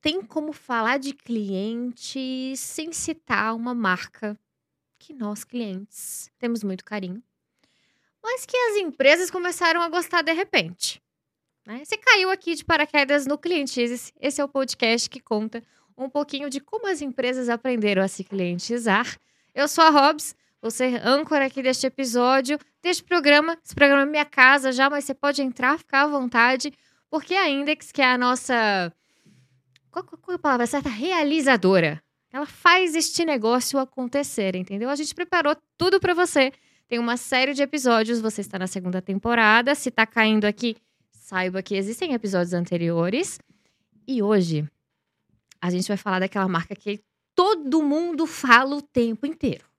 tem como falar de cliente sem citar uma marca que nós, clientes, temos muito carinho, mas que as empresas começaram a gostar de repente. Né? Você caiu aqui de paraquedas no Clientes. Esse é o podcast que conta um pouquinho de como as empresas aprenderam a se clientizar. Eu sou a Hobbs, vou ser âncora aqui deste episódio, deste programa. Esse programa é minha casa já, mas você pode entrar, ficar à vontade, porque a Index, que é a nossa. Qual, qual é a palavra certa? Realizadora. Ela faz este negócio acontecer, entendeu? A gente preparou tudo para você. Tem uma série de episódios, você está na segunda temporada. Se está caindo aqui, saiba que existem episódios anteriores. E hoje a gente vai falar daquela marca que todo mundo fala o tempo inteiro.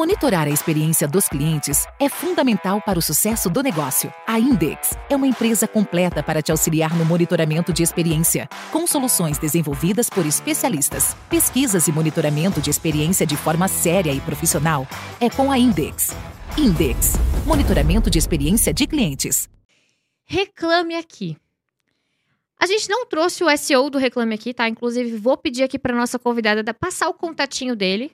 Monitorar a experiência dos clientes é fundamental para o sucesso do negócio. A Index é uma empresa completa para te auxiliar no monitoramento de experiência, com soluções desenvolvidas por especialistas. Pesquisas e monitoramento de experiência de forma séria e profissional é com a Index. Index Monitoramento de experiência de clientes. Reclame Aqui. A gente não trouxe o SEO do Reclame Aqui, tá? Inclusive, vou pedir aqui para nossa convidada passar o contatinho dele,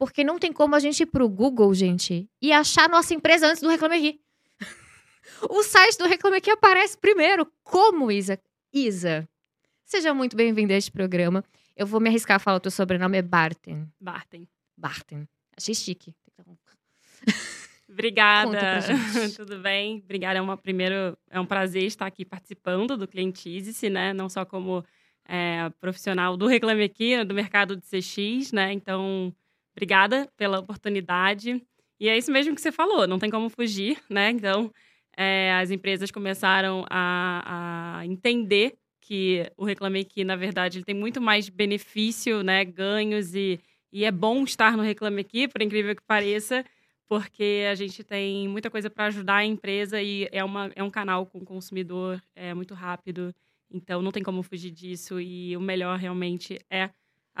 porque não tem como a gente ir pro Google, gente, e achar nossa empresa antes do Reclame Aqui. o site do Reclame Aqui aparece primeiro. Como, Isa? Isa, seja muito bem-vinda a este programa. Eu vou me arriscar a falar o teu sobrenome, é Barten. Barten. Barten. Achei chique. Obrigada. Tudo bem? Obrigada. É, uma, primeiro, é um prazer estar aqui participando do Clientize, né? Não só como é, profissional do Reclame Aqui, do mercado de CX, né? Então, obrigada pela oportunidade. E é isso mesmo que você falou, não tem como fugir, né? Então, é, as empresas começaram a, a, entender que o Reclame Aqui, na verdade, ele tem muito mais benefício, né? Ganhos e, e é bom estar no Reclame Aqui, por incrível que pareça, porque a gente tem muita coisa para ajudar a empresa e é, uma, é um canal com o consumidor, é muito rápido, então não tem como fugir disso e o melhor realmente é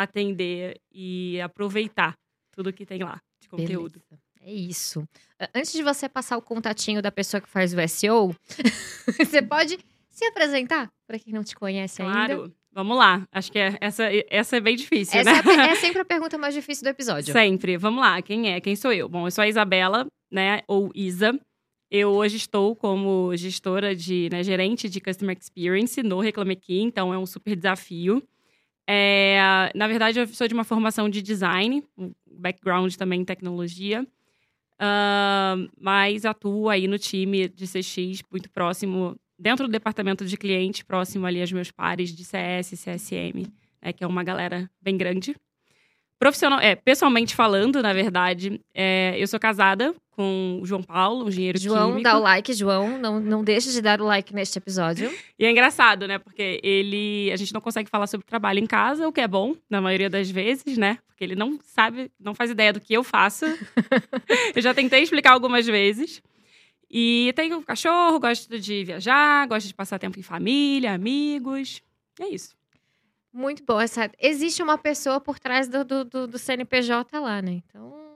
atender e aproveitar tudo que tem lá de conteúdo. Beleza. É isso. Antes de você passar o contatinho da pessoa que faz o SEO, você pode se apresentar para quem não te conhece claro. ainda. Vamos lá. Acho que é, essa, essa é bem difícil, essa né? É, é sempre a pergunta mais difícil do episódio. Sempre. Vamos lá. Quem é? Quem sou eu? Bom, eu sou a Isabela, né? Ou Isa. Eu hoje estou como gestora de, né, gerente de Customer Experience no Reclame Aqui, então é um super desafio. É, na verdade, eu sou de uma formação de design, background também em tecnologia, uh, mas atuo aí no time de CX muito próximo, dentro do departamento de cliente, próximo ali aos meus pares de CS, CSM, né, que é uma galera bem grande. Profissional, é, pessoalmente falando, na verdade, é, eu sou casada com o João Paulo, um engenheiro João, químico. dá o like, João. Não, não deixe de dar o like neste episódio. E é engraçado, né? Porque ele. A gente não consegue falar sobre trabalho em casa, o que é bom, na maioria das vezes, né? Porque ele não sabe, não faz ideia do que eu faço. eu já tentei explicar algumas vezes. E tenho um cachorro, gosto de viajar, gosto de passar tempo em família, amigos. É isso. Muito bom. Essa... Existe uma pessoa por trás do, do, do CNPJ lá, né? Então,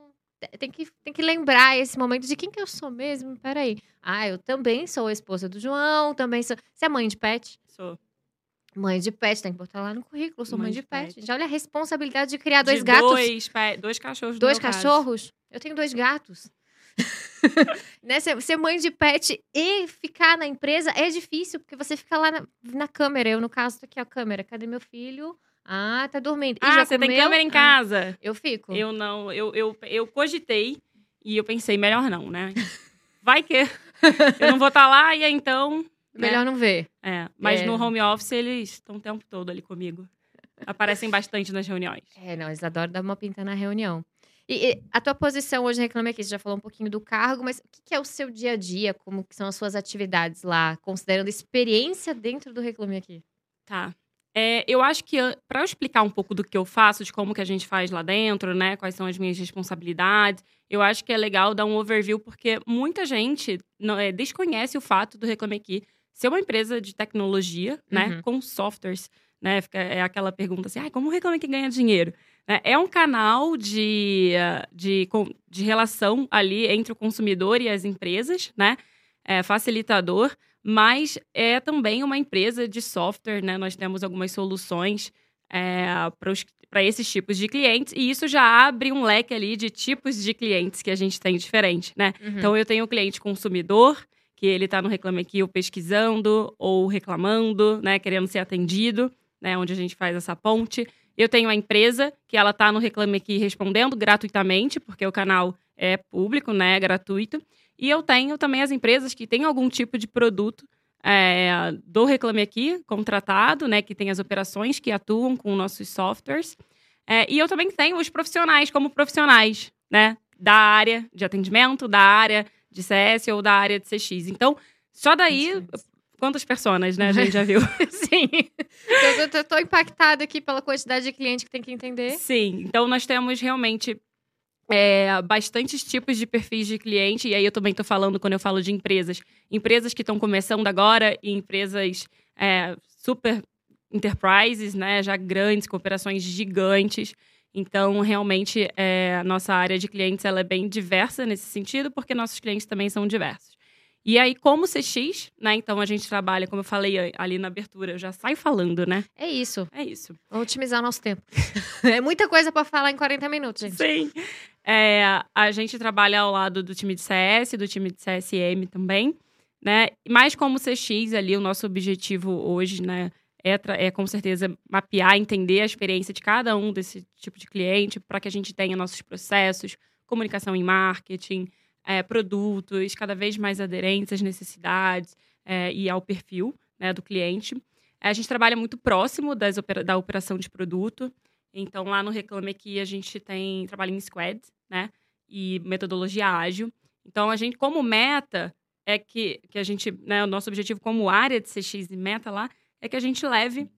tem que, tem que lembrar esse momento de quem que eu sou mesmo. Peraí. Ah, eu também sou a esposa do João, também sou. Você é mãe de pet? Sou. Mãe de pet, tem que botar lá no currículo. Sou mãe, Mãe de, de pet. pet. Já olha a responsabilidade de criar De dois gatos. Dois, pe- dois cachorros. Dois meu caso. cachorros? Eu tenho dois gatos. né? Ser, ser mãe de pet e ficar na empresa é difícil, porque você fica lá na, na câmera. Eu, no caso, tô aqui a câmera. Cadê meu filho? Ah, tá dormindo. Ah, já você tem comeu? câmera em Ah, casa? eu fico. Eu não, eu, eu, eu cogitei e eu pensei, melhor não, né? Vai que eu não vou estar lá e então. né? Melhor não ver. É, mas É. no home office eles estão o tempo todo ali comigo. Aparecem bastante nas reuniões. É, não, eles adoram dar uma pinta na reunião. E, e a tua posição hoje no Reclame Aqui, você já falou um pouquinho do cargo, mas o que, que é o seu dia a dia? Como que são as suas atividades lá, considerando experiência dentro do Reclame Aqui? Tá. É, eu acho que para eu explicar um pouco do que eu faço, de como que a gente faz lá dentro, né, quais são as minhas responsabilidades, eu acho que é legal dar um overview porque muita gente não, é, desconhece o fato do Reclame Aqui ser uma empresa de tecnologia, né, Uhum. com softwares, né? Fica, é aquela pergunta assim, ah, como o Reclame Aqui ganha dinheiro? Né? É um canal de, de, de relação ali entre o consumidor e as empresas, né? É facilitador, mas é também uma empresa de software, né? Nós temos algumas soluções é, para esses tipos de clientes, e isso já abre um leque ali de tipos de clientes que a gente tem diferente, né? Uhum. Então eu tenho o cliente consumidor, que ele está no Reclame Aqui ou pesquisando ou reclamando, né? Querendo ser atendido, né? Onde a gente faz essa ponte. Eu tenho a empresa, que ela está no Reclame Aqui respondendo gratuitamente, porque o canal é público, né? É gratuito. E eu tenho também as empresas que têm algum tipo de produto é, do Reclame Aqui contratado, né? Que tem as operações que atuam com nossos softwares. É, e eu também tenho os profissionais como profissionais, né? Da área de atendimento, da área de CS ou da área de CX. Então, só daí, quantas personas, né, a gente já viu? Sim. Eu tô impactada aqui pela quantidade de cliente que tem que entender. Sim. Então, nós temos realmente é, bastantes tipos de perfis de cliente, e aí eu também estou falando quando eu falo de empresas. Empresas que estão começando agora e empresas é, super enterprises, né, já grandes, com operações gigantes. Então, realmente, é, a nossa área de clientes ela é bem diversa nesse sentido, porque nossos clientes também são diversos. E aí, como CX, né? Então a gente trabalha, como eu falei ali na abertura, eu já saio falando, né? É isso. É isso. Vamos otimizar o nosso tempo. é muita coisa para falar em 40 minutos, gente. Sim. É, a gente trabalha ao lado do time de CS, do time de CSM também, né? Mas como CX ali, o nosso objetivo hoje, né? É, é com certeza mapear, entender a experiência de cada um desse tipo de cliente, para que a gente tenha nossos processos, comunicação em marketing, é, produtos cada vez mais aderentes às necessidades é, e ao perfil né, do cliente. A gente trabalha muito próximo das da operação de produto. Então, lá no Reclame Aqui, a gente tem trabalho em squad, né? E metodologia ágil. Então, a gente, como meta, é que, que a gente, né, o nosso objetivo como área de CX e meta lá, é que a gente leve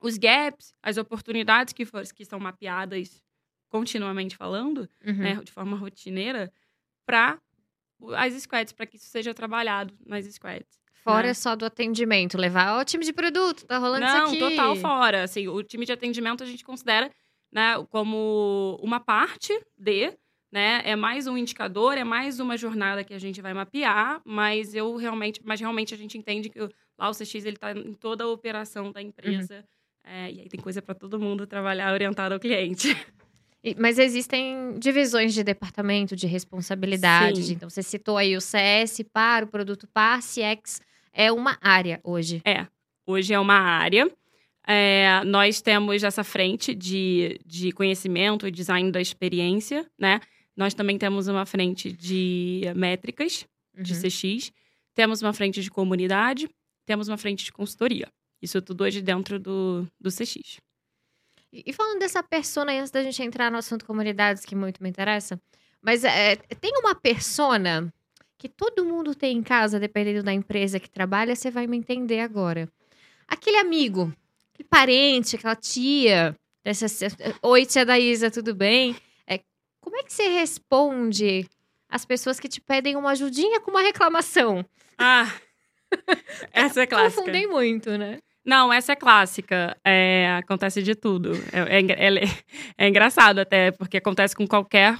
os gaps, as oportunidades que, for, que são mapeadas continuamente falando, uhum. né, de forma rotineira, para as squads, para que isso seja trabalhado nas squads. Fora né? só do atendimento, levar o time de produto, tá rolando Não, isso aqui. Não, total fora. Assim, o time de atendimento a gente considera né, como uma parte de, né? É mais um indicador, é mais uma jornada que a gente vai mapear, mas eu realmente, mas realmente a gente entende que lá o CX ele está em toda a operação da empresa. Uhum. É, e aí tem coisa para todo mundo trabalhar orientado ao cliente. Mas existem divisões de departamento, de responsabilidades. Então, você citou aí o CS para o produto par, CX é uma área hoje. É, hoje é uma área. É, nós temos essa frente de, de conhecimento e design da experiência, né? Nós também temos uma frente de métricas, uhum. de CX. Temos uma frente de comunidade. Temos uma frente de consultoria. Isso tudo hoje dentro do, do CX. E falando dessa persona, antes da gente entrar no assunto comunidades, que muito me interessa, mas é, tem uma persona que todo mundo tem em casa, dependendo da empresa que trabalha, você vai me entender agora. Aquele amigo, parente, aquela tia, dessa, oi tia Daísa, tudo bem? É, como é que você responde às pessoas que te pedem uma ajudinha com uma reclamação? Ah, essa é clássica. Confundem muito, né? Não, essa é clássica. É, acontece de tudo. É, é, é, é, engraçado até, porque acontece com qualquer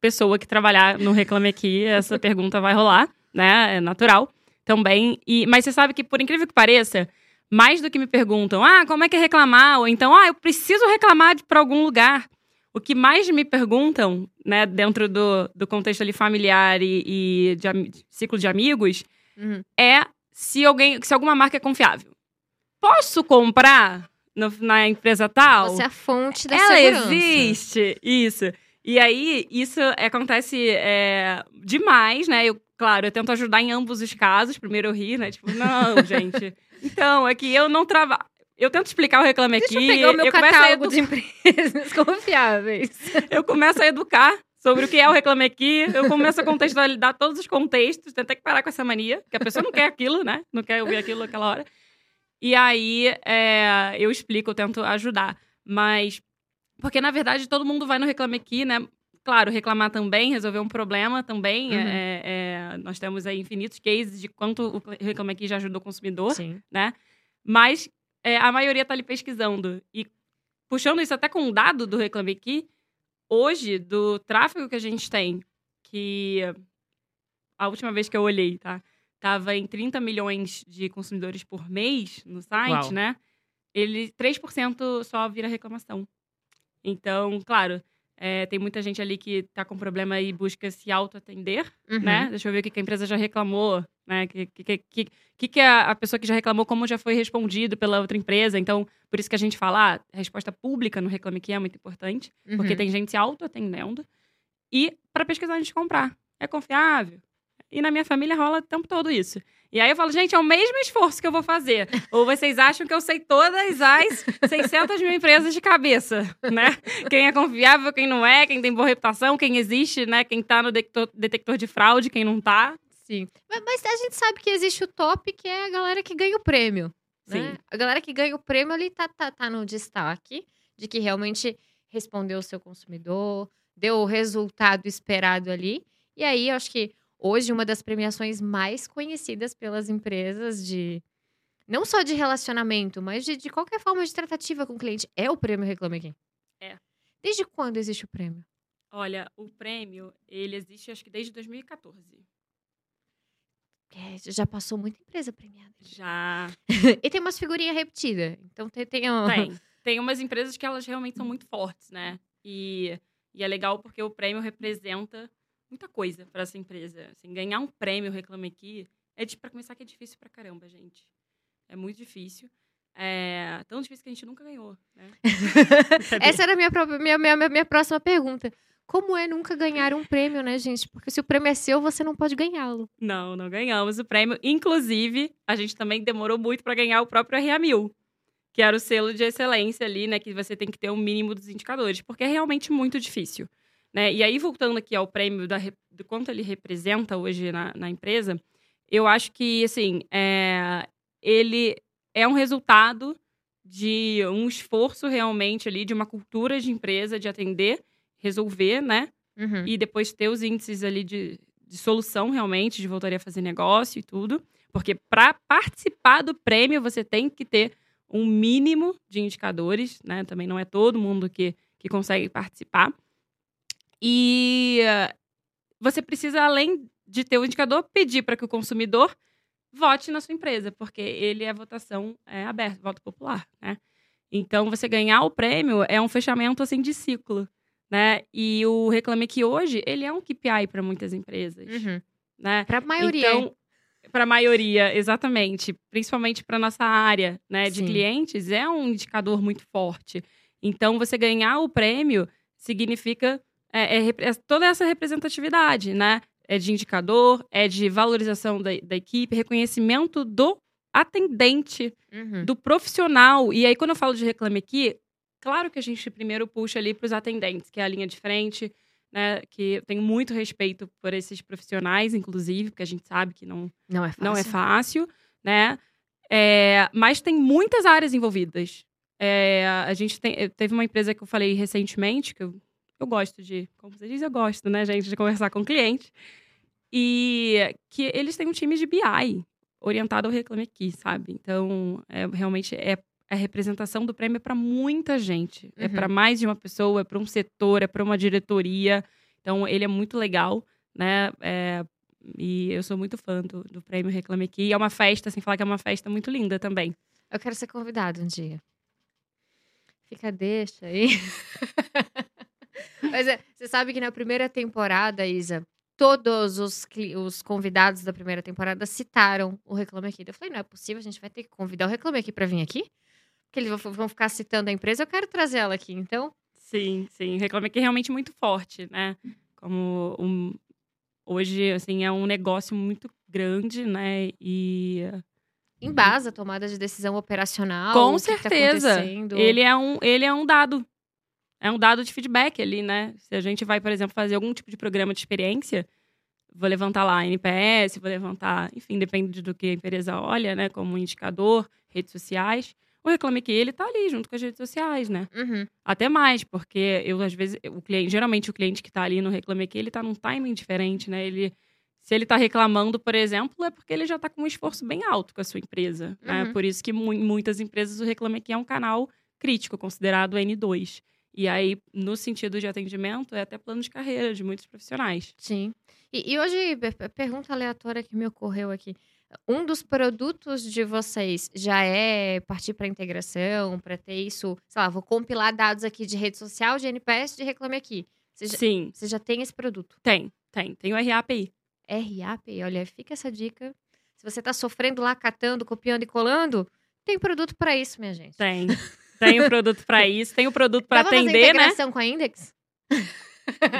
pessoa que trabalhar no Reclame Aqui, essa pergunta vai rolar, né? É natural também. E, mas você sabe que, por incrível que pareça, mais do que me perguntam, ah, como é que é reclamar? Ou então, ah, eu preciso reclamar para algum lugar. O que mais me perguntam, né, dentro do, do contexto ali familiar e, e de, de ciclo de amigos, uhum. é se alguém, se alguma marca é confiável posso comprar no, na empresa tal? Você é a fonte da Ela segurança. existe, isso. E aí, isso acontece é, demais, né? Eu, claro, eu tento ajudar em ambos os casos. Primeiro eu ri, né? Tipo, não, gente. Então, é que eu não trabalho. Eu tento explicar o Reclame Deixa Aqui. Eu pegar o meu eu catálogo de empresas confiáveis. Eu começo a educar sobre o que é o Reclame Aqui. Eu começo a contextualizar todos os contextos. Tentei que parar com essa mania, porque a pessoa não quer aquilo, né? Não quer ouvir aquilo naquela hora. E aí é, eu explico, eu tento ajudar. Mas. Porque, na verdade, todo mundo vai no Reclame Aqui, né? Claro, reclamar também, resolver um problema também. Uhum. É, é, nós temos aí infinitos cases de quanto o Reclame Aqui já ajudou o consumidor, Sim. né? Mas é, a maioria tá ali pesquisando. E puxando isso até com um dado do Reclame Aqui, hoje, do tráfego que a gente tem, que a última vez que eu olhei, tá? Tava em 30 milhões de consumidores por mês no site, Uau. né? Ele 3% só vira reclamação. Então, claro, é, tem muita gente ali que tá com problema e busca se autoatender, Uhum. né? Deixa eu ver o que que a empresa já reclamou, né? Que que, que, que, que que a, a pessoa que já reclamou, como já foi respondido pela outra empresa. Então, por isso que a gente fala, ah, a resposta pública no Reclame Aqui é muito importante, porque Uhum. tem gente se autoatendendo. E para pesquisar antes de comprar. É confiável. E na minha família rola o tempo todo isso. E aí eu falo, gente, é o mesmo esforço que eu vou fazer. Ou vocês acham que eu sei todas as 600 mil empresas de cabeça, né? Quem é confiável, quem não é, quem tem boa reputação, quem existe, né? Quem tá no detector, detector de fraude, quem não tá. Sim. Mas, mas a gente sabe que existe o top, que é a galera que ganha o prêmio. né? Sim. A galera que ganha o prêmio ali tá, tá, tá no destaque de que realmente respondeu o seu consumidor, deu o resultado esperado ali. E aí, eu acho que hoje uma das premiações mais conhecidas pelas empresas de. Não só de relacionamento, mas de, de qualquer forma de tratativa com o cliente é o prêmio Reclame Aqui. É. Desde quando existe o prêmio? Olha, o prêmio, ele existe acho que desde 2014. É, já passou muita empresa premiada. Já e tem umas figurinhas repetidas. Então tem, tem, um- Tem. Tem umas empresas que elas realmente são muito fortes, né? E, e é legal porque o prêmio representa muita coisa para essa empresa. Assim, ganhar um prêmio Reclame Aqui é para começar que é difícil pra caramba, gente. É muito difícil. É tão difícil que a gente nunca ganhou, né? Essa era a minha, minha, minha, minha próxima pergunta. Como é nunca ganhar um prêmio, né, gente? Porque se o prêmio é seu, você não pode ganhá-lo. Não, não ganhamos o prêmio. Inclusive, a gente também demorou muito para ganhar o próprio RA1000, que era o selo de excelência ali, né? Que você tem que ter um mínimo dos indicadores, porque é realmente muito difícil. Né? E aí, voltando aqui ao prêmio, da, do quanto ele representa hoje na, na empresa, eu acho que, assim, é, ele é um resultado de um esforço realmente ali, de uma cultura de empresa de atender, resolver, né? Uhum. e depois ter os índices ali de, de solução realmente, de voltaria a fazer negócio e tudo. Porque para participar do prêmio, você tem que ter um mínimo de indicadores, né? Também não é todo mundo que, que consegue participar. E eh, você precisa, além de ter o indicador, pedir para que o consumidor vote na sua empresa, porque ele é votação é, aberta, voto popular, né? Então, você ganhar o prêmio é um fechamento, assim, de ciclo né? E o Reclame que hoje, ele é um KPI para muitas empresas, Uhum. né? Pra maioria. Então, para a maioria, exatamente, principalmente para nossa área, né, de Sim. clientes, é um indicador muito forte. Então, você ganhar o prêmio significa é, é é toda essa representatividade, né? É de indicador, é de valorização da, da equipe, reconhecimento do atendente Uhum. do profissional. E aí, quando eu falo de reclame aqui, claro que a gente primeiro puxa ali para os atendentes, que é a linha de frente, né? Que eu tenho muito respeito por esses profissionais, inclusive, porque a gente sabe que não, Não é fácil. não é fácil, né? É, mas tem muitas áreas envolvidas. É, a gente tem, teve uma empresa que eu falei recentemente, que eu, eu gosto de, como você diz, eu gosto, né, gente, de conversar com clientes. E que eles têm um time de BI orientado ao Reclame Aqui, sabe? Então, é, realmente é a representação do prêmio para muita gente. É Uhum. para mais de uma pessoa, é para um setor, é para uma diretoria. Então, ele é muito legal, né? É, e eu sou muito fã do, do prêmio Reclame Aqui. E é uma festa, sem falar que é uma festa muito linda também. Eu quero ser convidado um dia. Fica, deixa aí. Mas é, você sabe que na primeira temporada, Isa, todos os, os convidados da primeira temporada citaram o Reclame Aqui. Eu falei, não é possível, a gente vai ter que convidar o Reclame Aqui pra vir aqui? Porque eles vão, vão ficar citando a empresa, eu quero trazer ela aqui. Então, Sim, sim. Reclame Aqui é realmente muito forte, né? Como um, hoje, assim, é um negócio muito grande, né? E embasa a tomada de decisão operacional. Com tá certeza. acontecendo. ele é um, ele é um dado. É um dado de feedback ali, né? Se a gente vai, por exemplo, fazer algum tipo de programa de experiência, vou levantar lá NPS, vou levantar, enfim, depende do que a empresa olha, né? Como indicador, redes sociais. O Reclame Aqui, ele tá ali junto com as redes sociais, né? Uhum. Até mais, porque eu, às vezes, o cliente, geralmente o cliente que tá ali no Reclame Aqui, ele tá num timing diferente, né? Ele, Se ele está reclamando, por exemplo, é porque ele já está com um esforço bem alto com a sua empresa. Né? Uhum. Por isso que mu muitas empresas o Reclame Aqui é um canal crítico, considerado N2. E aí, no sentido de atendimento, é até plano de carreira de muitos profissionais. Sim. E, e hoje, per- per- pergunta aleatória que me ocorreu aqui. Um dos produtos de vocês já é partir para integração, para ter isso, sei lá, vou compilar dados aqui de rede social, de NPS, de Reclame Aqui. Você já, Sim, você já tem esse produto. tem, tem. Tem o RAPI. RAP, olha, fica essa dica. Se você tá sofrendo lá, catando, copiando e colando, tem produto para isso, minha gente. Tem. Tem o produto para isso, tem o produto para atender, né? com a Index?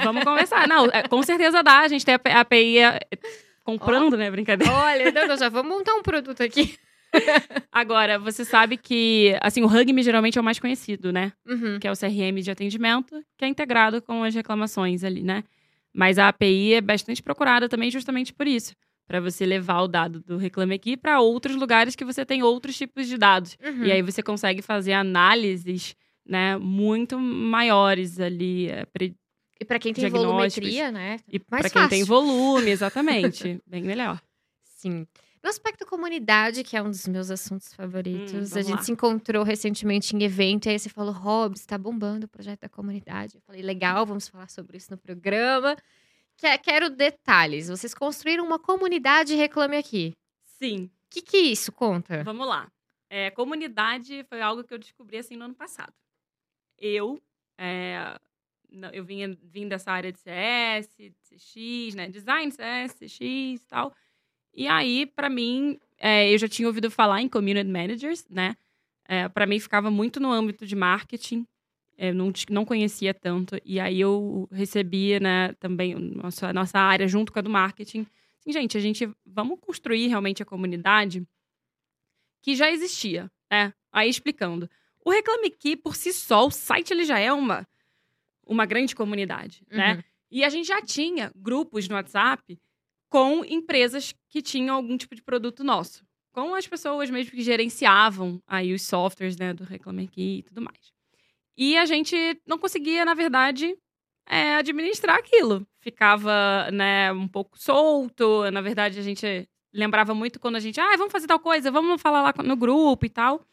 Vamos conversar. Não, é, com certeza dá. A gente tem a API é, comprando, né? Brincadeira. Olha, não, não, já vamos montar um produto aqui. Agora, você sabe que, assim, o Hugme geralmente é o mais conhecido, né? Uhum. Que é o CRM de atendimento, que é integrado com as reclamações ali, né? Mas a API é bastante procurada também justamente por isso. Para você levar o dado do Reclame Aqui para outros lugares que você tem outros tipos de dados. Uhum. E aí você consegue fazer análises, né, muito maiores ali. é, pre- E pra quem tem volumetria, né? E para quem tem volume, exatamente. Bem melhor. Sim. No aspecto comunidade, que é um dos meus assuntos favoritos, Hum, a gente lá. se encontrou recentemente em evento, e aí você falou, Rob, está bombando o projeto da comunidade. Eu falei, legal, vamos falar sobre isso no programa. Que- Quero detalhes. Vocês construíram uma comunidade Reclame Aqui. Sim. O que, que é isso? Conta. Vamos lá. É, comunidade foi algo que eu descobri assim no ano passado. Eu, é, eu vinha vim dessa área de CS, de CX, né? Design, CS, CX e tal. E aí, pra mim, é, eu já tinha ouvido falar em community managers, né? É, para mim ficava muito no âmbito de marketing. Eu não, ti- não conhecia tanto. E aí eu recebia, né, também nossa, a nossa área junto com a do marketing. Assim, gente, a gente vamos construir realmente a comunidade que já existia, né? Aí explicando. O Reclame Aqui, por si só, o site ele já é uma, uma grande comunidade, né? Uhum. E a gente já tinha grupos no WhatsApp com empresas que tinham algum tipo de produto nosso. Com as pessoas mesmo que gerenciavam aí os softwares, né, do Reclame Aqui e tudo mais. E a gente não conseguia, na verdade, é, administrar aquilo. Ficava, né, um pouco solto. Na verdade, a gente lembrava muito quando a gente, ah, vamos fazer tal coisa, vamos falar lá no grupo e tal.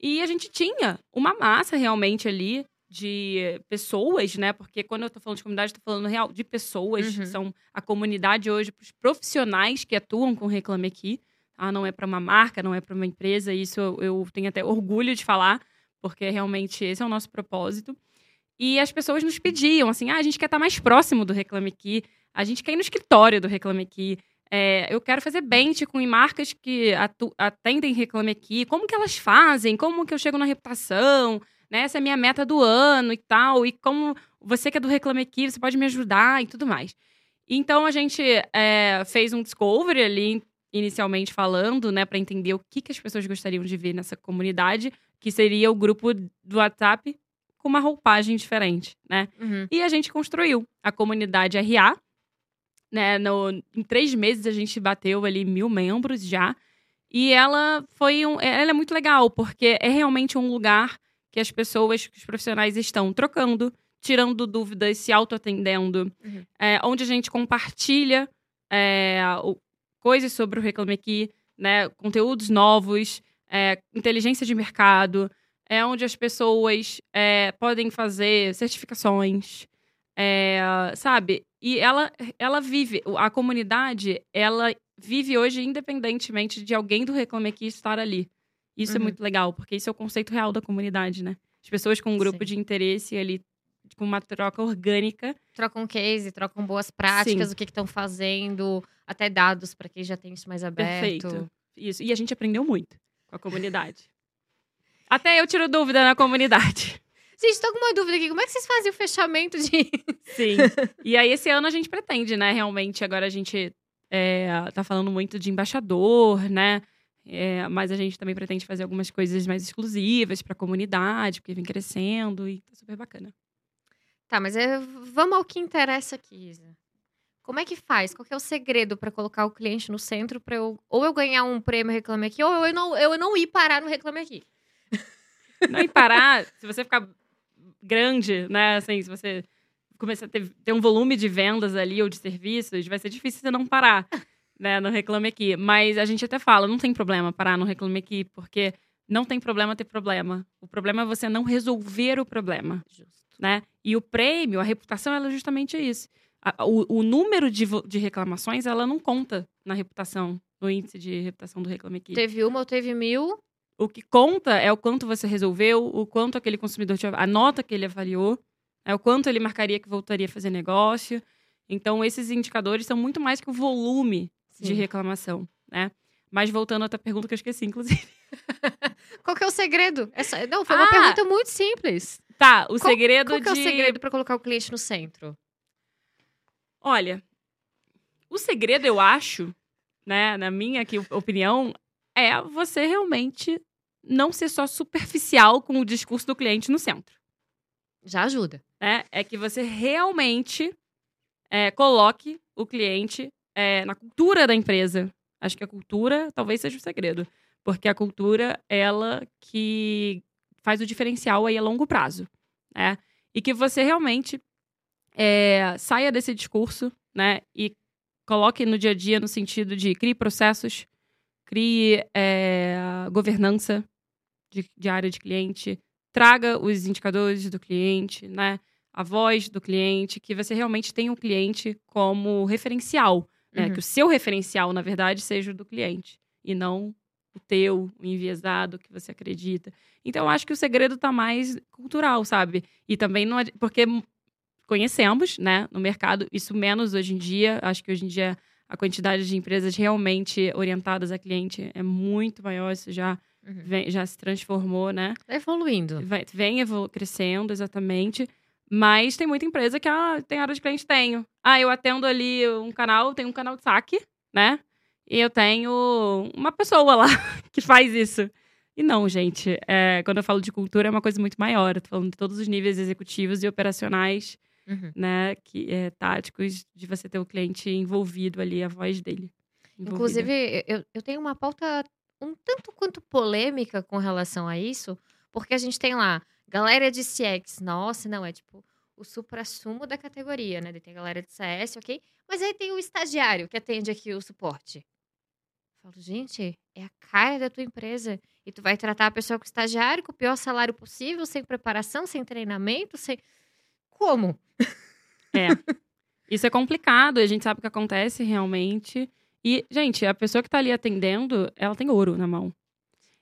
E a gente tinha uma massa realmente ali de pessoas, né? Porque quando eu tô falando de comunidade, eu tô falando real de pessoas. Uhum. São a comunidade hoje para os profissionais que atuam com Reclame Aqui. Tá? Não é para uma marca, não é para uma empresa. Isso eu, eu tenho até orgulho de falar, porque realmente esse é o nosso propósito. E as pessoas nos pediam, assim, ah, a gente quer estar mais próximo do Reclame Aqui, a gente quer ir no escritório do Reclame Aqui. É, eu quero fazer bench com marcas que atendem Reclame Aqui. Como que elas fazem? Como que eu chego na reputação? Né? Essa é a minha meta do ano e tal. E como você que é do Reclame Aqui, você pode me ajudar e tudo mais. Então, a gente é, fez um discovery ali, inicialmente falando, né? Para entender o que, que as pessoas gostariam de ver nessa comunidade, que seria o grupo do WhatsApp com uma roupagem diferente, né? Uhum. E a gente construiu a comunidade RA. Né? No, em três meses a gente bateu ali mil membros já. E ela foi um, ela é muito legal, porque é realmente um lugar que as pessoas, que os profissionais estão trocando, tirando dúvidas, se autoatendendo, Uhum. é, onde a gente compartilha é, o- coisas sobre o Reclame Aqui, né? conteúdos novos, é, inteligência de mercado, é onde as pessoas é, podem fazer certificações, é, sabe? E ela, ela vive, a comunidade, ela vive hoje independentemente de alguém do Reclame Aqui estar ali. Isso é Uhum. muito legal, porque isso é o conceito real da comunidade, né? As pessoas com um grupo Sim. de interesse ali, com uma troca orgânica. Trocam case, trocam boas práticas, o que estão fazendo, até dados para quem já tem isso mais aberto. Perfeito. Isso. E a gente aprendeu muito com a comunidade. Até eu tiro dúvida na comunidade. Gente, tô com uma dúvida aqui. Como é que vocês fazem o fechamento de. Sim. E aí, esse ano a gente pretende, né? Realmente, agora a gente é, tá falando muito de embaixador, né? É, mas a gente também pretende fazer algumas coisas mais exclusivas pra comunidade, porque vem crescendo e tá super bacana. Tá, mas é- vamos ao que interessa aqui, Isa. Como é que faz? Qual que é o segredo para colocar o cliente no centro para eu ou eu ganhar um prêmio Reclame Aqui ou eu não, eu não ir parar no Reclame Aqui? Não, e parar, se você ficar grande, né? Assim, se você começar a ter, ter um volume de vendas ali ou de serviços, vai ser difícil você não parar, né, no Reclame Aqui. Mas a gente até fala, não tem problema parar no Reclame Aqui, porque não tem problema ter problema. O problema é você não resolver o problema. Justo. Né? E o prêmio, a reputação, ela é justamente isso. A- o, o número de, de reclamações, ela não conta na reputação, no índice de reputação do Reclame Aqui. Teve uma ou teve mil. O que conta é o quanto você resolveu, o quanto aquele consumidor te, a nota que ele avaliou, é o quanto ele marcaria que voltaria a fazer negócio. Então, esses indicadores são muito mais que o volume de Sim. reclamação, né? Mas voltando a outra pergunta que eu esqueci, inclusive. Qual que é o segredo? Essa... Não, foi uma Ah! pergunta muito simples. Tá, o Qual- segredo Qual de. que é o segredo pra colocar o cliente no centro? Olha, o segredo, eu acho, né, na minha aqui, opinião, é você realmente não ser só superficial com o discurso do cliente no centro. Já ajuda. né, é que você realmente é, coloque o cliente é, na cultura da empresa. Acho que a cultura talvez seja o segredo. Porque a cultura, ela que faz o diferencial aí a longo prazo. Né? E que você realmente é, saia desse discurso né, e coloque no dia a dia no sentido de crie processos, crie é, governança de, de área de cliente, traga os indicadores do cliente, né? A voz do cliente, que você realmente tenha o cliente como referencial, né? Uhum. Que o seu referencial, na verdade, seja o do cliente e não o teu, o enviesado que você acredita. Então, eu acho que o segredo tá mais cultural, sabe? E também não adi- porque conhecemos, né, no mercado, isso menos hoje em dia. Acho que hoje em dia a quantidade de empresas realmente orientadas a cliente é muito maior, isso já, Uhum. vem- já se transformou, né? Tá evoluindo. Vai- vem evolu- crescendo, exatamente. Mas tem muita empresa que ah, tem área de cliente, tenho. Ah, eu atendo ali um canal, tenho um canal de saque, né? E eu tenho uma pessoa lá que faz isso. E não, gente, é, quando eu falo de cultura é uma coisa muito maior. Eu tô falando de todos os níveis executivos e operacionais, Uhum. né? Que, é, táticos, de você ter o cliente envolvido ali, a voz dele. envolvida. Inclusive, eu, eu tenho uma pauta um tanto quanto polêmica com relação a isso, porque a gente tem lá galera de CX, nossa, não, é tipo o supra-sumo da categoria, né? Tem a galera de CS, ok? Mas aí tem o estagiário que atende aqui o suporte. Eu falo, gente, é a cara da tua empresa. E tu vai tratar a pessoa com estagiário com o pior salário possível, sem preparação, sem treinamento, sem. Como? Isso é complicado, a gente sabe o que acontece realmente. E, gente, a pessoa que tá ali atendendo, ela tem ouro na mão.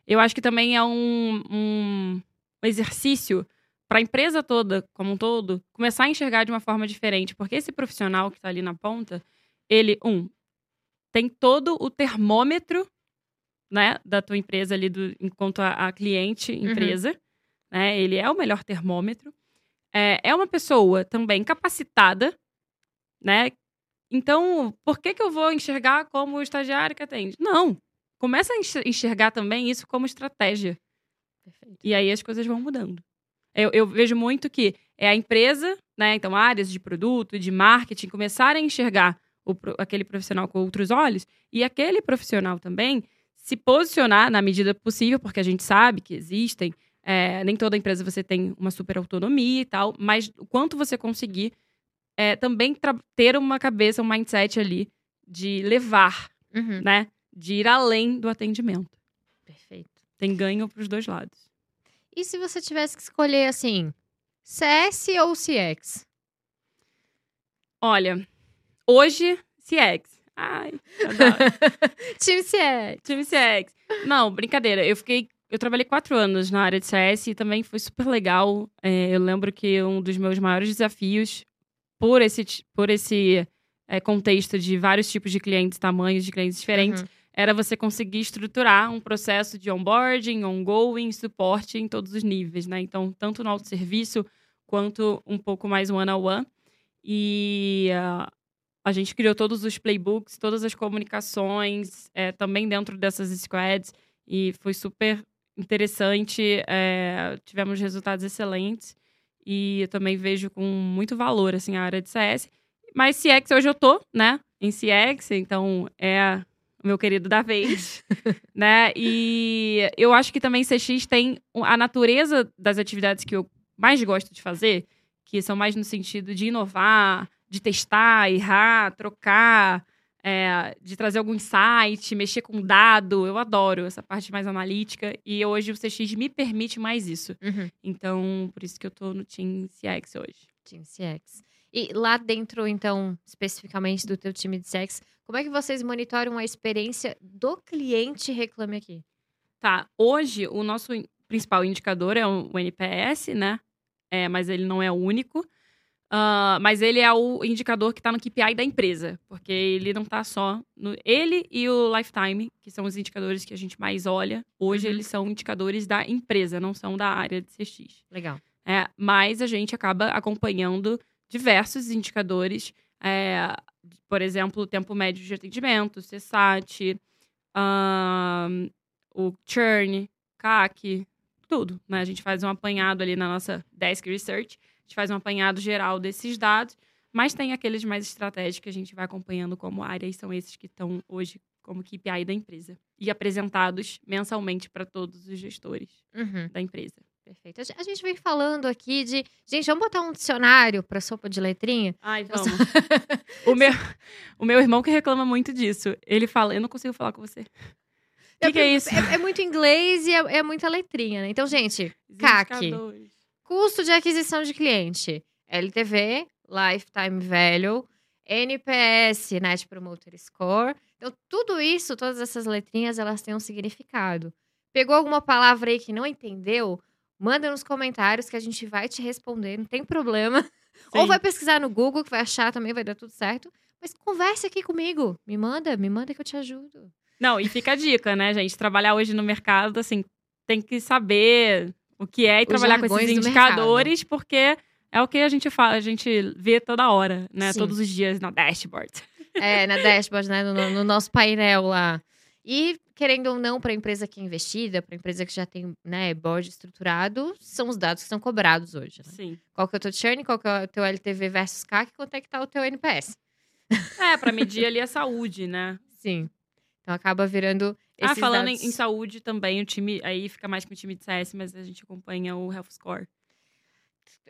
Eu acho que também é um, um exercício para a empresa toda, como um todo, começar a enxergar de uma forma diferente. Porque esse profissional que tá ali na ponta, ele, um, tem todo o termômetro né, da tua empresa ali, do, enquanto a, a cliente, empresa. Né, ele é o melhor termômetro. É, é uma pessoa também capacitada né? Então, por que, que eu vou enxergar como o estagiário que atende? Não. Começa a enx- enxergar também isso como estratégia. Perfeito. E aí as coisas vão mudando. Eu, eu vejo muito que é a empresa, né? Então, áreas de produto, de marketing, começarem a enxergar o aquele profissional com outros olhos e aquele profissional também se posicionar na medida possível, porque a gente sabe que existem. É, nem toda empresa você tem uma super autonomia e tal, mas o quanto você conseguir é, também ter uma cabeça, um mindset ali de levar, Uhum. né? De ir além do atendimento. Perfeito. Tem ganho para os dois lados. E se você tivesse que escolher assim, CS ou CX? Olha, hoje, CX. Ai, adoro. Time CX. Time CX. Não, brincadeira. Eu fiquei. Eu trabalhei quatro anos na área de CS e também foi super legal. É, eu lembro que um dos meus maiores desafios, por esse, por esse é, contexto de vários tipos de clientes, tamanhos de clientes diferentes, Uhum. era você conseguir estruturar um processo de onboarding, ongoing, suporte em todos os níveis, né? Então, tanto no autosserviço quanto um pouco mais one-on-one. E ah, a gente criou todos os playbooks, todas as comunicações, eh, também dentro dessas squads. E foi super interessante. eh, tivemos resultados excelentes. E eu também vejo com muito valor, assim, a área de CS. Mas CX hoje eu tô, né? Em CX, então é o meu querido da vez, né? E eu acho que também CX tem a natureza das atividades que eu mais gosto de fazer, que são mais no sentido de inovar, de testar, errar, trocar, é, de trazer algum insight, mexer com dado. Eu adoro essa parte mais analítica e hoje o CX me permite mais isso. Uhum. Então, por isso que eu tô no Team CX hoje. Team CX. E lá dentro, então, especificamente do teu time de CX, como é que vocês monitoram a experiência do cliente Reclame Aqui? Tá, hoje o nosso in- principal indicador é o o NPS, né? É, mas ele não é o único. Ah, mas ele é o indicador que está no KPI da empresa, porque ele não está só no. Ele e o Lifetime, que são os indicadores que a gente mais olha, hoje Uhum. eles são indicadores da empresa, não são da área de CX. Legal. É, mas a gente acaba acompanhando diversos indicadores, é, por exemplo, o tempo médio de atendimento, CSAT, o churn, CAC, tudo. Né? A gente faz um apanhado ali na nossa Desk Research, gente faz um apanhado geral desses dados, mas tem aqueles mais estratégicos que a gente vai acompanhando como área e são esses que estão hoje como KPI da empresa e apresentados mensalmente para todos os gestores Uhum. da empresa. Perfeito. A gen- A gente vem falando aqui de. Gente, vamos botar um dicionário para sopa de letrinha? Ai, Você- vamos. o, meu, o meu irmão que reclama muito disso. Ele fala, eu não consigo falar com você. O que, que é isso? É, é muito inglês e é, é muita letrinha, né? Então, gente, CAC. Custo de aquisição de cliente, LTV, Lifetime Value, NPS, Net Promoter Score. Então, tudo isso, todas essas letrinhas, elas têm um significado. Pegou alguma palavra aí que não entendeu? Manda nos comentários que a gente vai te responder, não tem problema. Ou Sim. vai pesquisar no Google, que vai achar também, vai dar tudo certo. Mas converse aqui comigo. Me manda, me manda que eu te ajudo. Não, e fica a dica, né, gente? Trabalhar hoje no mercado, assim, tem que saber o que é e Os trabalhar com esses do indicadores, porque é o que a gente fala, a gente vê toda hora, né? Sim. Todos os dias na dashboard. É, na dashboard, né? No, no nosso painel lá. E, querendo ou não, para a empresa que é investida, para a empresa que já tem né, board estruturado, são os dados que são cobrados hoje. Né? Sim. Qual que é o teu churn, qual que é o teu LTV versus CAC, quanto é que tá o teu NPS. É, pra medir ali a saúde, né? Sim. Então acaba virando Ah, falando em, em saúde também, o time aí fica mais com o time de CS, mas a gente acompanha o Health Score.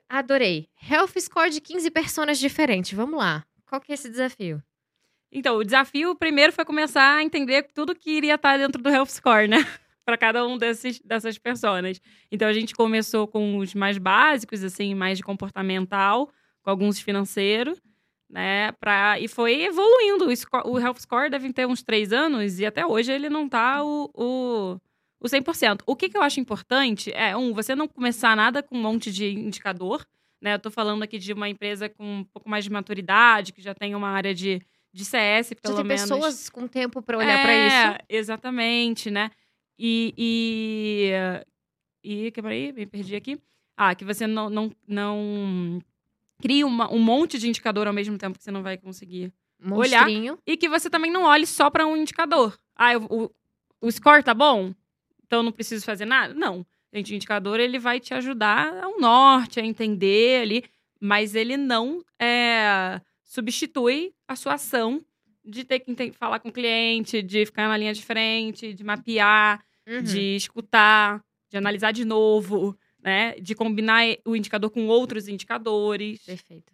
Adorei. Health Score de 15 personas diferentes. Vamos lá. Qual que é esse desafio? Então, o desafio primeiro foi começar a entender tudo que iria estar dentro do Health Score, né? Para cada um desses, dessas pessoas. Então, a gente começou com os mais básicos, assim, mais de comportamental, com alguns financeiro, né? Pra, e foi evoluindo. O, o Health Score deve ter uns três anos e até hoje ele não tá o, o, o 100%. O que, que eu acho importante é, um, você não começar nada com um monte de indicador, né? Eu tô falando aqui de uma empresa com um pouco mais de maturidade, que já tem uma área de, de CS, pelo Precisa ter menos. pessoas com tempo para olhar para É, isso. Exatamente, né? E. E. E. Peraí, me perdi aqui. Ah, que você não, não, não cria uma- um monte de indicador ao mesmo tempo que você não vai conseguir. olhar. Monstrinho. E que você também não olhe só para um indicador. Ah, eu- o, o score tá bom? Então não preciso fazer nada? Não. Gente, o indicador ele vai te ajudar ao norte, a entender ali, mas ele não é, substitui a sua ação de ter que falar com o cliente, de ficar na linha de frente, de mapear, Uhum. de escutar, de analisar de novo, né? De combinar o indicador com outros indicadores. Perfeito.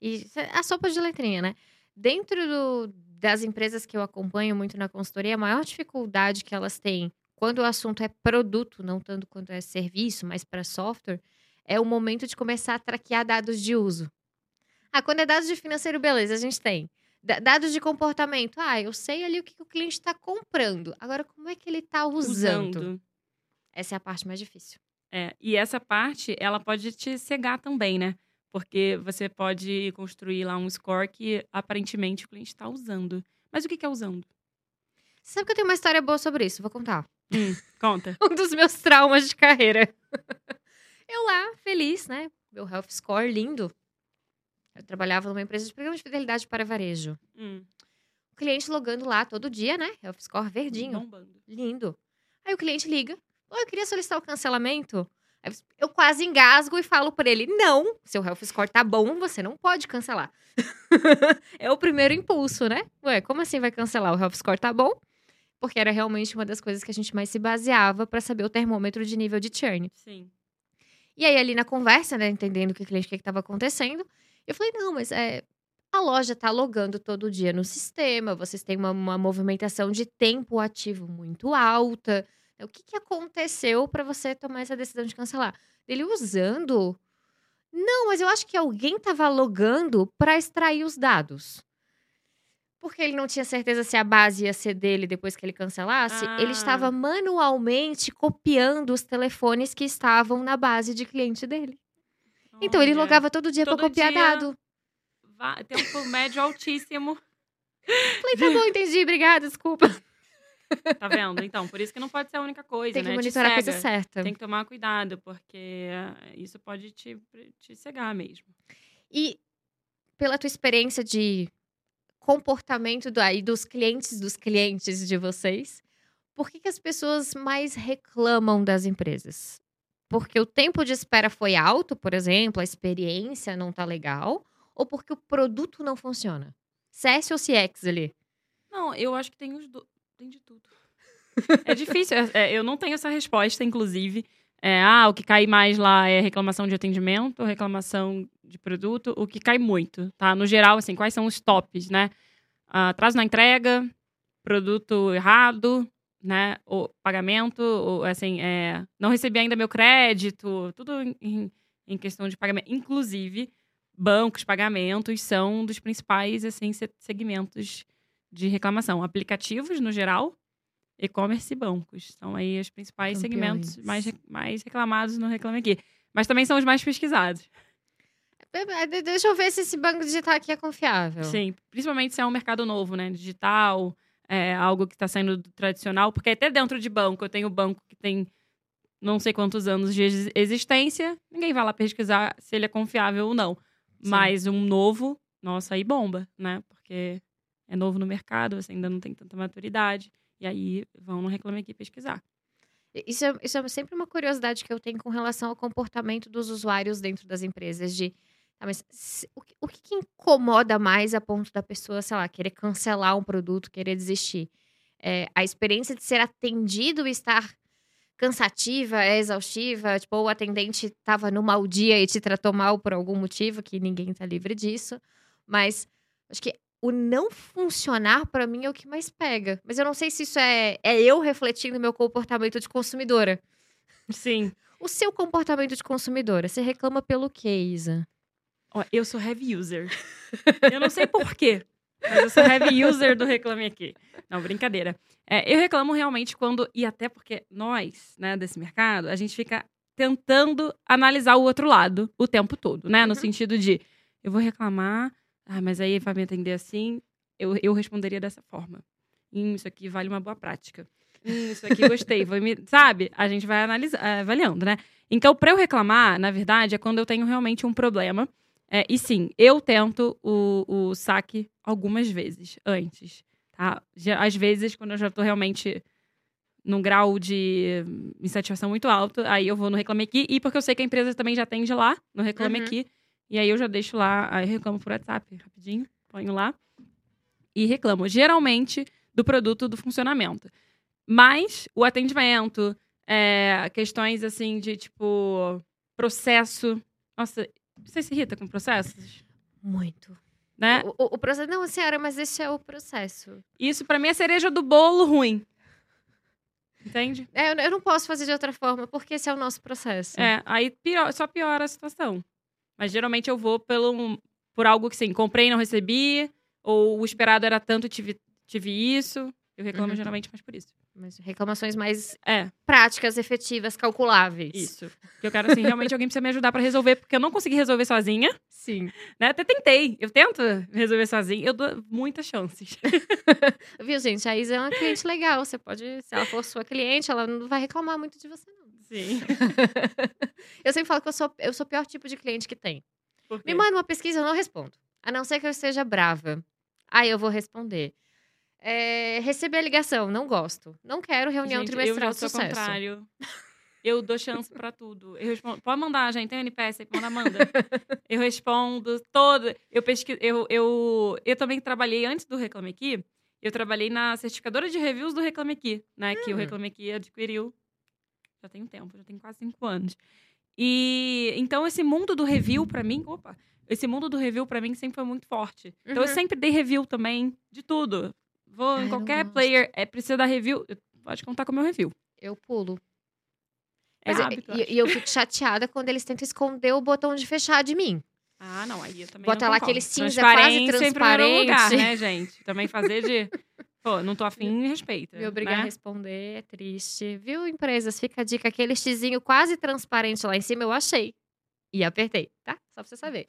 E a sopa de letrinha, né? Dentro do- das empresas que eu acompanho muito na consultoria, a maior dificuldade que elas têm quando o assunto é produto, não tanto quanto é serviço, mas para software, é o momento de começar a traquear dados de uso. Ah, quando é dados de financeiro, beleza, a gente tem. Da- dados de comportamento, ah, eu sei ali o que que o cliente está comprando. Agora, como é que ele está usando? usando. Essa é a parte mais difícil. É, e essa parte, ela pode te cegar também, né? Porque você pode construir lá um score que aparentemente o cliente está usando. Mas o que, que é usando? Você sabe que eu tenho uma história boa sobre isso, vou contar. Hum, conta. um dos meus traumas de carreira. Eu lá, feliz, né? Meu health score lindo. Eu trabalhava numa empresa de programa de fidelidade para varejo. Hum, O cliente logando lá todo dia, né? Health score verdinho. bombando. Lindo. Aí o cliente liga. Oi, eu queria solicitar o cancelamento. Eu quase engasgo e falo para ele: não, seu health score tá bom, você não pode cancelar. é o primeiro impulso, né? Ué, como assim vai cancelar? O health score tá bom? Porque era realmente uma das coisas que a gente mais se baseava para saber o termômetro de nível de churn. Sim. E aí, ali na conversa, né, entendendo o que o cliente, que estava acontecendo, eu falei, não, mas é, a loja está logando todo dia no sistema, vocês têm uma, uma movimentação de tempo ativo muito alta. O que, que aconteceu para você tomar essa decisão de cancelar? Ele usando. Não, mas eu acho que alguém estava logando para extrair os dados. Porque ele não tinha certeza se a base ia ser dele depois que ele cancelasse. Ele Ah. estava manualmente copiando os telefones que estavam na base de cliente dele. Então ele Olha, logava todo dia para copiar dia. dado. Tempo médio altíssimo. Falei, tá bom, entendi, obrigada, desculpa. Tá vendo? Então, por isso que não pode ser a única coisa, Tem que né? Te monitorar a coisa certa. Tem que tomar cuidado, porque eh, isso pode te, te cegar mesmo. E pela tua experiência de comportamento do, aí dos clientes dos clientes de vocês, por que, que as pessoas mais reclamam das empresas? Porque o tempo de espera foi alto, por exemplo, a experiência não tá legal, ou porque o produto não funciona? CS ou CX ali? Não, eu acho que tem os do... tem de tudo. É difícil, é- é, eu não tenho essa resposta, inclusive. É, ah, o que cai mais lá é reclamação de atendimento, reclamação de produto, o que cai muito, tá? No geral, assim, quais são os tops, né? Atraso na entrega, produto errado, né? O pagamento, ou, assim, é, não recebi ainda meu crédito, tudo em- em, questão de pagamento. Inclusive, bancos, pagamentos são um dos principais, assim, se- segmentos de reclamação. Aplicativos, no geral, e-commerce e bancos. São aí os principais segmentos Campeões. mais, re- mais reclamados no Reclame Aqui. Mas também são os mais pesquisados. É, de- Deixa eu ver se esse banco digital aqui é confiável. Sim, principalmente se é um mercado novo, né? Digital, é algo que está saindo do tradicional. Porque até dentro de banco, eu tenho banco que tem não sei quantos anos de ex- existência. Ninguém vai lá pesquisar se ele é confiável ou não. Sim. Mas um novo, nossa, aí bomba, né? Porque é novo no mercado, você ainda não tem tanta maturidade. E aí vão no Reclame Aqui pesquisar. Isso é, isso é sempre uma curiosidade que eu tenho com relação ao comportamento dos usuários dentro das empresas. De, tá, mas se- o, que, o que que incomoda mais a ponto da pessoa, sei lá, querer cancelar um produto, querer desistir? É, a experiência de ser atendido estar cansativa, é exaustiva, tipo, ou o atendente estava no mau dia e te tratou mal por algum motivo, que ninguém tá livre disso. Mas acho que o não funcionar pra mim é o que mais pega. Mas eu não sei se isso é, é eu refletindo meu comportamento de consumidora. Sim. O seu comportamento de consumidora, você reclama pelo quê, Isa? Ó, eu sou heavy user. eu não sei por quê, mas eu sou heavy user do Reclame Aqui. Não, brincadeira. É, eu reclamo realmente quando. E até porque nós, né, desse mercado, a gente fica tentando analisar o outro lado o tempo todo, né? No Uhum. sentido de eu vou reclamar, ah, mas aí vai me atender assim, eu, eu responderia dessa forma. Hum, isso aqui vale uma boa prática. Hum, isso aqui gostei. Vou me, sabe? A gente vai analisar, eh, avaliando, né? Então, para eu reclamar, na verdade, é quando eu tenho realmente um problema. É, e sim, eu tento o, o saque algumas vezes antes, tá? Já- Às vezes, quando eu já tô realmente num grau de insatisfação muito alto, aí eu vou no Reclame Aqui. E porque eu sei que a empresa também já atende lá, no Reclame Uhum. Aqui. E aí eu já deixo lá, aí reclamo por WhatsApp, rapidinho, ponho lá. E reclamo, geralmente, do produto do funcionamento. Mas o atendimento, é, questões assim de tipo processo. Nossa, você se irrita com processos? Muito. Né? O, o- o processo. Não, senhora, mas esse é o processo. Isso pra mim é cereja do bolo ruim. Entende? É, eu, eu não posso fazer de outra forma, porque esse é o nosso processo. É, aí pior, só piora a situação. Mas geralmente eu vou pelo, por algo que, sim, comprei e não recebi, ou o esperado era tanto e tive, tive isso. Eu reclamo Uhum. geralmente mais por isso. Mas reclamações mais É, práticas, efetivas, calculáveis. isso. Que eu quero, assim, realmente alguém precisa me ajudar pra resolver, porque eu não consegui resolver sozinha, Sim. né? Até tentei. Eu tento resolver sozinha, eu dou muitas chances. Viu, gente? A Isa é uma cliente legal. Você pode, se ela for sua cliente, ela não vai reclamar muito de você, não. Sim. eu sempre falo que eu sou, eu sou o pior tipo de cliente que tem. Me manda uma pesquisa, eu não respondo. A não ser que eu esteja brava. Aí eu vou responder. É, receber a ligação, não gosto. Não quero reunião Gente, trimestral eu de já sou sucesso. contrário. Eu dou chance pra tudo. Eu respondo, pode mandar, gente. Tem NPS aí, manda, manda. eu respondo todo. Eu pesquiso. Eu, eu, eu também trabalhei antes do Reclame Aqui. Eu trabalhei na certificadora de reviews do Reclame Aqui, né? Que o Hum. Reclame Aqui adquiriu. Já tem um tempo, já tem quase cinco anos. E então esse mundo do review pra mim, opa, esse mundo do review pra mim sempre foi muito forte. Então eu Uhum. sempre dei review também de tudo. Vou Ai, em eu qualquer player, é precisa dar review, pode contar com o meu review. Eu pulo. É Mas eu- hábito, eu e, eu fico chateada quando eles tentam esconder o botão de fechar de mim. Ah, não, aí eu também Bota lá concordo. aquele cinza quase Transparência em primeiro lugar, transparente. né, gente? Também fazer de, pô, não tô afim, me respeita. Me obrigar a né? responder é triste. Viu, empresas? Fica a dica. Aquele xizinho quase transparente lá em cima eu achei. E apertei, tá? Só pra você saber.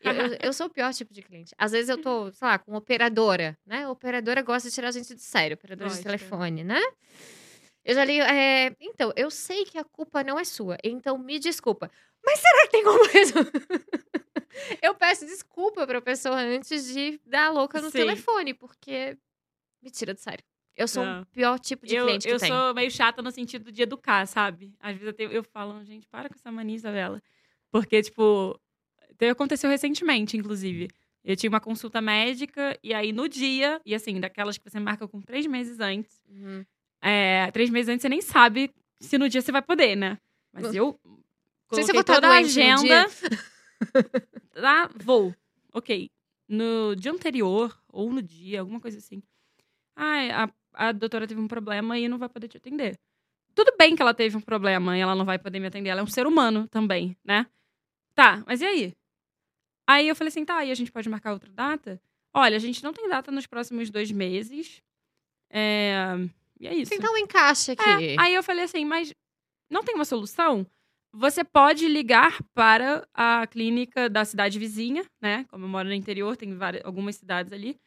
Eu, eu- eu sou o pior tipo de cliente. Às vezes eu tô, sei lá, com operadora, né? Operadora gosta de tirar a gente de sério, operadora de Gosta. telefone, né? Eu já li. é, Então, eu sei que a culpa não é sua, então me desculpa. Mas será que tem como resolver? eu peço desculpa pra pessoa antes de dar a louca no Sim. telefone, porque me tira de sério. Eu sou o pior tipo de Eu, cliente que eu tem. sou meio chata no sentido de educar, sabe? Às vezes eu, tenho- eu falo, gente, para com essa mania, Isabela. Porque, tipo, aconteceu recentemente, inclusive. Eu tinha uma consulta médica, e aí no dia, e assim, daquelas que você marca com três meses antes, Uhum. é, três meses antes você nem sabe se no dia você vai poder, né? Mas eu se coloquei eu vou estar toda a agenda. Lá, vou. Ok. No dia anterior, ou no dia, alguma coisa assim. Ai, a, a doutora teve um problema e não vai poder te atender. Tudo bem que ela teve um problema e ela não vai poder me atender. Ela é um ser humano também, né? Tá, mas e aí? Aí eu falei assim, tá, e a gente pode marcar outra data? Olha, a gente não tem data nos próximos dois meses. É... E é isso. Tentar um encaixe aqui. É, aí eu falei assim, mas não tem uma solução? Você pode ligar para a clínica da cidade vizinha, né? Como eu moro no interior, tem várias, algumas cidades ali.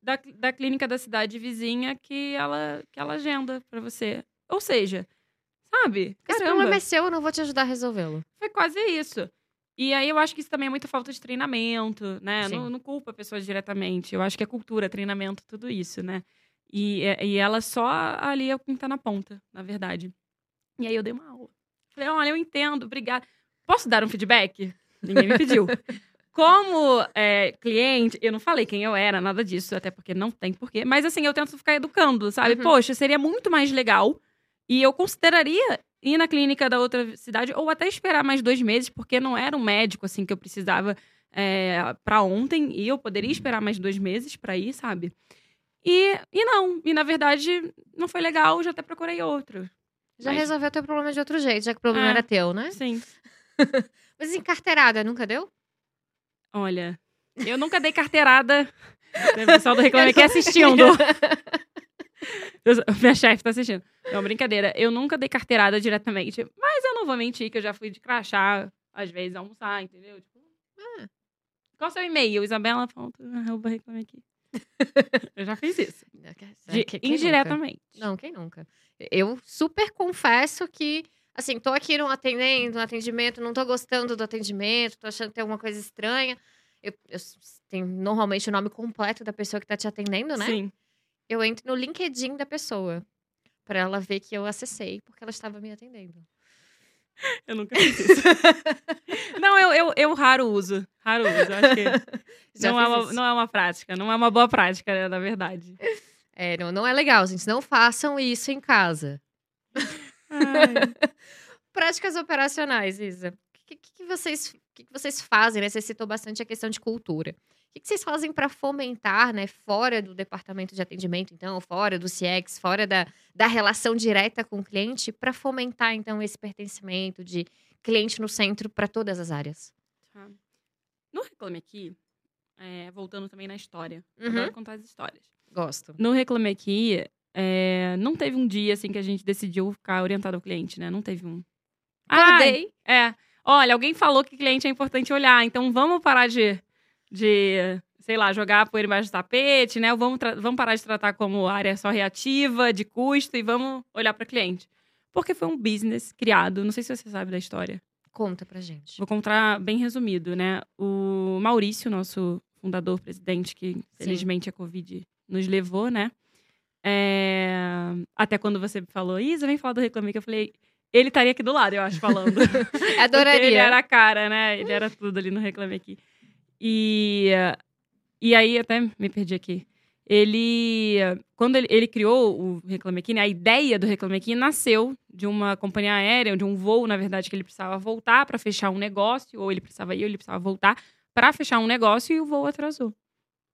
Da, da clínica da cidade vizinha que ela, que ela agenda para você. Ou seja, sabe? Esse Caramba, problema é seu, eu não vou te ajudar a resolvê-lo. foi quase isso. E aí eu acho que isso também é muita falta de treinamento, né? Não, não culpa a pessoa diretamente. Eu acho que é cultura, treinamento, tudo isso, né? E, é- e ela só ali é quem tá na ponta, na verdade. E aí eu dei uma aula. Falei, olha, eu entendo, obrigada. Posso dar um feedback? Ninguém me pediu. Como é, cliente, eu não falei quem eu era, nada disso, até porque não tem porquê. Mas assim, eu tento ficar educando, sabe? Uhum. Poxa, seria muito mais legal. E eu consideraria ir na clínica da outra cidade, ou até esperar mais dois meses, porque não era um médico, assim, que eu precisava é, para ontem. E eu poderia esperar mais dois meses pra ir, sabe? E, e não. E na verdade, não foi legal, já até procurei outro. Já Mas- resolveu teu problema de outro jeito, já que o problema É. era teu, né? Sim. Mas em carteirada, nunca deu? Olha, eu nunca dei carteirada. O pessoal do Reclame aqui assistindo. Minha chefe tá assistindo. Não, brincadeira. Eu nunca dei carteirada diretamente. Mas eu não vou mentir que eu já fui de crachá, às vezes, almoçar, entendeu? Tipo, ah, qual o seu e-mail? Isabela, ponto, arroba reclame aqui. Eu já fiz isso. De- nunca? indiretamente. Não, quem nunca? Eu super confesso que, assim, tô aqui no atendendo, no atendimento, não tô gostando do atendimento, tô achando que tem alguma coisa estranha. Eu, eu tenho normalmente o nome completo da pessoa que tá te atendendo, né? Sim. Eu entro no LinkedIn da pessoa pra ela ver que eu acessei porque ela estava me atendendo. Eu nunca fiz isso. não, eu, eu, eu raro uso. Raro uso. Eu acho que não é, uma, não é uma prática. Não é uma boa prática, né, na verdade. É, não, não é legal, gente. Não façam isso em casa. Práticas operacionais, Isa. O que, que- que vocês, que, que vocês fazem, né? Você citou bastante a questão de cultura. O que, que vocês fazem para fomentar, né? Fora do departamento de atendimento, então, fora do CX, fora da, da relação direta com o cliente, para fomentar, então, esse pertencimento de cliente no centro para todas as áreas? Tá. No Reclame Aqui, é, voltando também na história. Uhum. Adoro contar as histórias. Gosto. No Reclame Aqui, é, não teve um dia assim que a gente decidiu ficar orientado ao cliente, né? Não teve um. Acordei. Ai, é. Olha, alguém falou que cliente é importante olhar, então vamos parar de, de sei lá, jogar poeira embaixo do tapete, né? Ou vamos, vamos parar de tratar como área só reativa, de custo, e vamos olhar para cliente. Porque foi um business criado, não sei se você sabe da história. Conta pra gente. Vou contar bem resumido, né? O Maurício, nosso fundador, presidente, que felizmente a Covid nos levou, né? É, Até quando você falou, Isa, vem falar do Reclame que eu falei, ele estaria aqui do lado, eu acho, falando. Porque ele Adoraria. era a cara, né? Ele era tudo ali no Reclame Aqui. E, e aí, até me perdi aqui. ele, quando ele, ele criou o Reclame Aqui, né, a ideia do Reclame Aqui nasceu de uma companhia aérea, de um voo, na verdade, que ele precisava voltar para fechar um negócio, ou ele precisava ir, ou ele precisava voltar para fechar um negócio e o voo atrasou.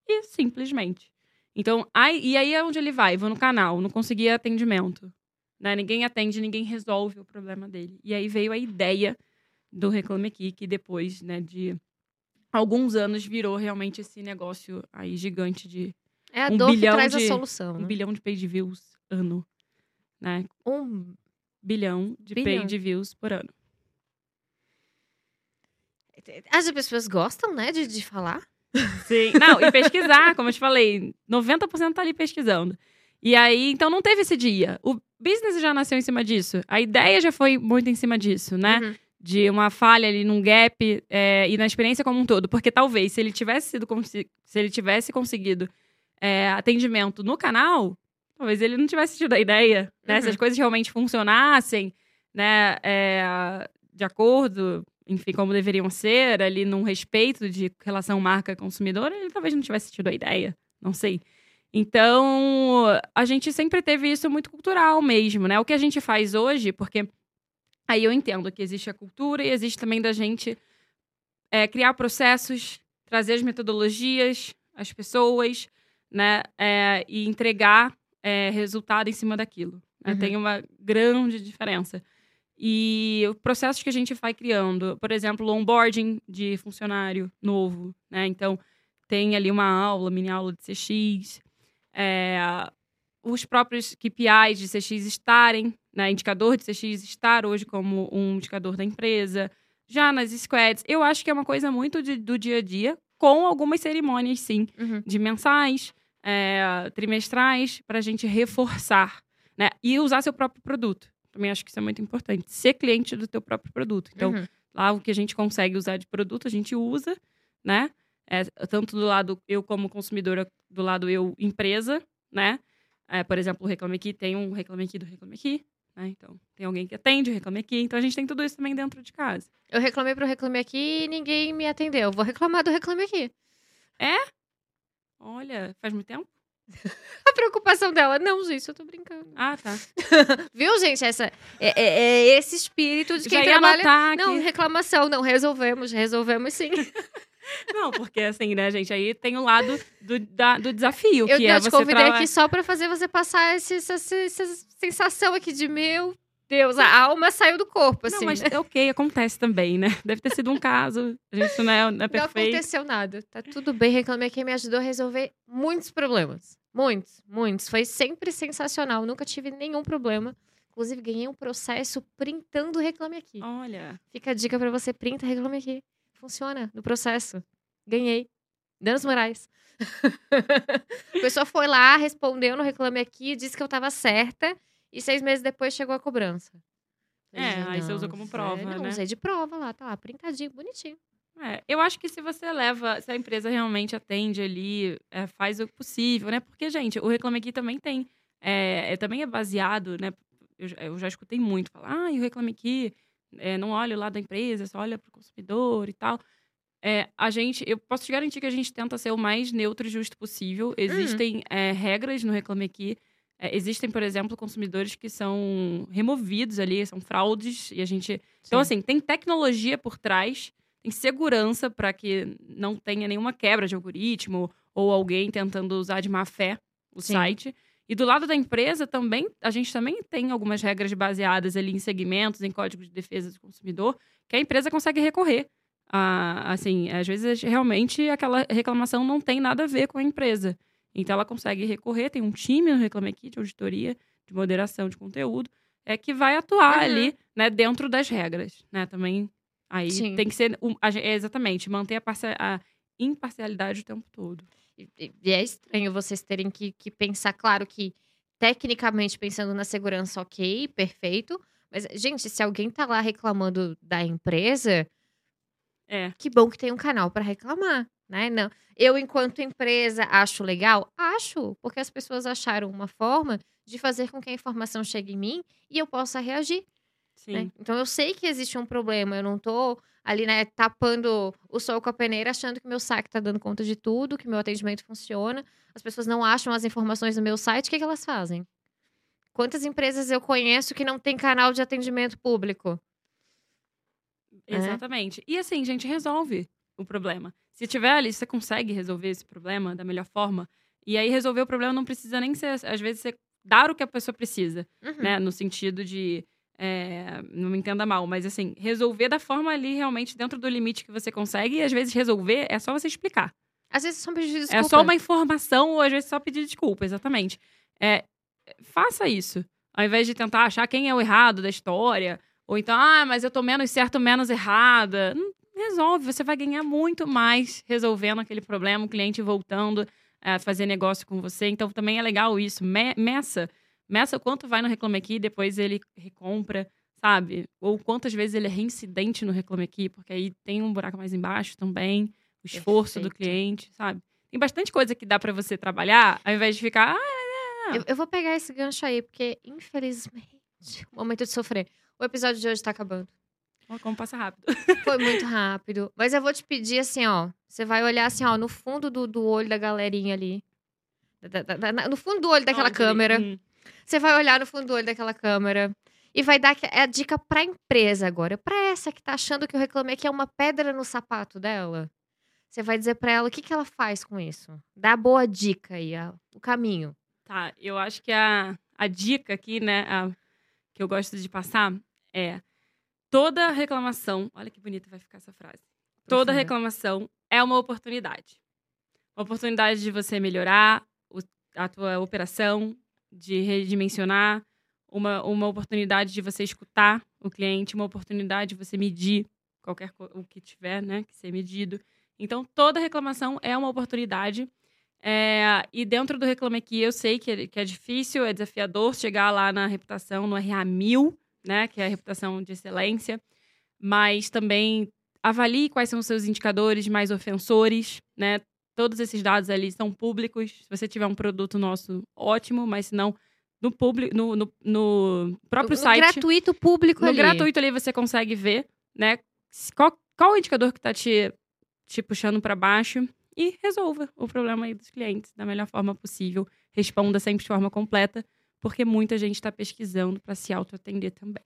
E simplesmente. Então, aí, e aí é onde ele vai, vou no canal, não conseguia atendimento. Né? Ninguém atende, ninguém resolve o problema dele. E aí veio a ideia do Reclame Aqui, que depois né, de alguns anos virou realmente esse negócio aí gigante de É a Um dor que bilhão traz de- a solução. um né? bilhão de page views ano. Né? Um Bilhão de Bilhão. page views por ano. As pessoas gostam, né, de, de falar. Sim. Não, e pesquisar, como eu te falei, 90% tá ali pesquisando. E aí, então não teve esse dia. O business já nasceu em cima disso. A ideia já foi muito em cima disso, né? Uhum. De uma falha ali num gap é, e na experiência como um todo. Porque talvez, se ele tivesse sido se ele tivesse conseguido é, atendimento no canal, talvez ele não tivesse tido a ideia, né? Se Uhum. as coisas realmente funcionassem, né? é, de acordo, enfim, como deveriam ser, ali num respeito de relação marca-consumidor, ele talvez não tivesse tido a ideia. Não sei. Então, a gente sempre teve isso muito cultural mesmo, né? O que a gente faz hoje, porque aí eu entendo que existe a cultura e existe também da gente é, criar processos, trazer as metodologias, as pessoas, né? é, e entregar é, resultado em cima daquilo. né? Uhum. Tem uma grande diferença. E os processos que a gente vai criando, por exemplo, onboarding de funcionário novo, né? Então, tem ali uma aula, mini aula de CX, é, os próprios KPIs de CX estarem, né? Indicador de CX estar hoje como um indicador da empresa, já nas squads. Eu acho que é uma coisa muito de- do dia a dia, com algumas cerimônias, sim, Uhum. de mensais, é, trimestrais, para a gente reforçar, né? E usar seu próprio produto. Também acho que isso é muito importante. Ser cliente do teu próprio produto. Então, Uhum. lá o que a gente consegue usar de produto, a gente usa, né? É, tanto do lado eu como consumidora, do lado eu empresa, né? É, por exemplo, o Reclame Aqui tem um Reclame Aqui do Reclame Aqui, né? Então, tem alguém que atende o Reclame Aqui. Então, a gente tem tudo isso também dentro de casa. Eu reclamei pro Reclame Aqui e ninguém me atendeu. Vou reclamar do Reclame Aqui. Olha, faz muito tempo? A preocupação dela, não, gente, eu tô brincando. Ah, tá. Viu, gente? Essa, é, é- é esse espírito de quem Já trabalha... Não, reclamação, não, resolvemos, resolvemos sim. Não, porque assim, né, gente? Aí tem o lado do, da- do desafio, Eu, que não, é te você convidei traba- aqui só pra fazer você passar esse- essa- essa sensação aqui de meu Deus, a alma saiu do corpo, assim. Não, mas né? é ok, acontece também, né? Deve ter sido um caso. A gente não é, não é Não perfeito. aconteceu nada. Tá tudo bem. Reclamei que me ajudou a resolver muitos problemas. Muitos, muitos. Foi sempre sensacional. Nunca tive nenhum problema. Inclusive, ganhei um processo printando Reclame Aqui. Olha. Fica a dica pra você, printa Reclame Aqui. Funciona no processo. Ganhei. Danos morais. a pessoa foi lá, respondeu no Reclame Aqui, disse que eu tava certa. E seis meses depois chegou a cobrança. É, aí você usa como prova, não, né? Usei de prova lá, tá lá, printadinho, bonitinho. É, eu acho que se você leva, se a empresa realmente atende ali, é, faz o possível, né? Porque, gente, o Reclame Aqui também tem. É, é- também é baseado, né? Eu, já- eu já escutei muito falar, ah, e o Reclame Aqui é, não olha o lado da empresa, só olha para o consumidor e tal. É, a gente, eu posso te garantir que a gente tenta ser o mais neutro e justo possível. Existem é, regras no Reclame Aqui. É, existem, por exemplo, consumidores que são removidos ali, são fraudes, e a gente então, assim, tem tecnologia por trás, tem segurança para que não tenha nenhuma quebra de algoritmo ou alguém tentando usar de má fé o Sim. site. E do lado da empresa também, a gente também tem algumas regras baseadas ali em segmentos, em código de defesa do consumidor, que a empresa consegue recorrer. Ah, assim, às vezes realmente aquela reclamação não tem nada a ver com a empresa. Então ela consegue recorrer, tem um time no Reclame Aqui de auditoria, de moderação de conteúdo, é que vai atuar Uhum. ali, né, dentro das regras, né? Também aí Sim. tem que ser um- a é, exatamente manter a, parcia- a imparcialidade o tempo todo. E, e- é estranho vocês terem que, que pensar, claro que tecnicamente pensando na segurança, ok, perfeito. Mas, gente, se alguém tá lá reclamando da empresa, É. que bom que tem um canal pra reclamar, né? Não. Eu, enquanto empresa, acho legal? Acho, porque as pessoas acharam uma forma de fazer com que a informação chegue em mim e eu possa reagir. Né? Então eu sei que existe um problema, eu não tô ali, né, tapando o sol com a peneira, achando que meu saque tá dando conta de tudo, que meu atendimento funciona. As pessoas não acham as informações no meu site, o que, que elas fazem? Quantas empresas eu conheço que não tem canal de atendimento público? É. Exatamente. E assim, gente, resolve o problema. Se tiver ali, você consegue resolver esse problema da melhor forma. E aí, resolver o problema não precisa nem ser, às vezes, você dar o que a pessoa precisa, Uhum. né? No sentido de. é, não me entenda mal, mas assim, resolver da forma ali realmente dentro do limite que você consegue. E às vezes resolver é só você explicar. Às vezes pedidos de É desculpa. só uma informação ou às vezes só pedir desculpa, exatamente. É, faça isso. Ao invés de tentar achar quem é o errado da história, ou então, ah, mas eu tô menos certo, menos errada. Não, resolve, você vai ganhar muito mais resolvendo aquele problema, o cliente voltando a fazer negócio com você. Então também é legal isso. Me meça. Meça quanto vai no Reclame Aqui, depois ele recompra, sabe? Ou quantas vezes ele é reincidente no Reclame Aqui, porque aí tem um buraco mais embaixo também, o esforço do Perfeito. cliente, sabe? Tem bastante coisa que dá pra você trabalhar, ao invés de ficar, ah, Eu, eu vou pegar esse gancho aí, porque, infelizmente, o momento de sofrer. O episódio de hoje tá acabando. Ó, como passa rápido. Foi muito rápido. Mas eu vou te pedir assim, ó. Você vai olhar assim, ó, no fundo do, do olho da galerinha ali. Da- da- da- no fundo do olho daquela Onde? câmera. Hum. Você vai olhar no fundo do olho daquela câmera. E vai dar que- é a dica pra empresa agora. Pra essa que tá achando que eu reclamei que é uma pedra no sapato dela. Você vai dizer pra ela o que, que ela faz com isso. Dá a boa dica aí, a- o caminho. Tá, eu acho que a, a dica aqui, né, a- que eu gosto de passar é toda reclamação. Olha que bonita vai ficar essa frase. Toda reclamação é uma oportunidade. Uma oportunidade de você melhorar o- a tua operação, de redimensionar, uma, uma oportunidade de você escutar o cliente, uma oportunidade de você medir qualquer o que tiver, né, que ser medido. Então, toda reclamação é uma oportunidade. É, e dentro do Reclame Aqui, eu sei que é, que é difícil, é desafiador chegar lá na reputação, no RA 1000, né, que é a reputação de excelência, mas também avalie quais são os seus indicadores mais ofensores, né? Todos esses dados ali são públicos. Se você tiver um produto nosso, ótimo, mas se não, no, público, no, no, no próprio no, site. gratuito público No ali. gratuito ali você consegue ver, né? Qual, qual o indicador que tá te, te puxando para baixo e resolva o problema aí dos clientes da melhor forma possível. Responda sempre de forma completa, porque muita gente está pesquisando para se autoatender também.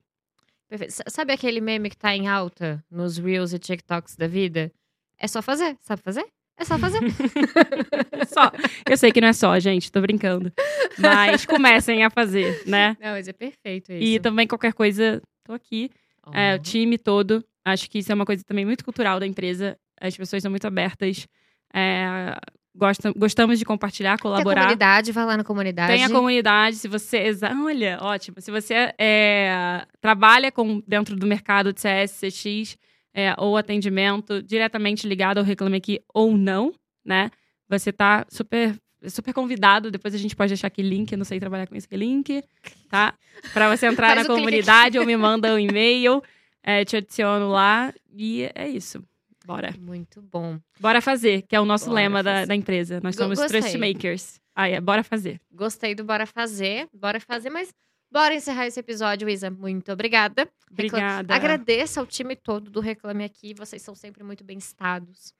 Perfeito. Sa- Sabe aquele meme que tá em alta nos Reels e TikToks da vida? É só fazer. Sabe fazer? É só fazer. Só. Eu sei que não é só, gente, tô brincando. Mas comecem a fazer, né? Não, mas é perfeito isso. E também qualquer coisa, tô aqui. É, o time todo. Acho que isso é uma coisa também muito cultural da empresa. As pessoas são muito abertas. É, gostam, gostamos de compartilhar, Tem a colaborar. comunidade, vai lá na comunidade. Tem a comunidade. Se você. Olha, ótimo. Se você é, trabalha com, dentro do mercado de CS, CX é, ou atendimento diretamente ligado ao Reclame Aqui ou não, né? Você tá super. Super convidado, depois a gente pode deixar aqui link, eu não sei trabalhar com esse link, tá? Pra você entrar na clique comunidade ou me manda um e-mail, é, te adiciono lá e é isso. Bora. Muito bom. Bora fazer, que é o nosso Bora lema da, da empresa. Nós somos gostei. trust makers. Ah, é, bora fazer. Gostei do Bora Fazer. Bora fazer, mas bora encerrar esse episódio, Isa. Muito obrigada. Recla- Obrigada. Agradeço ao time todo do Reclame Aqui. Vocês são sempre muito bem estados.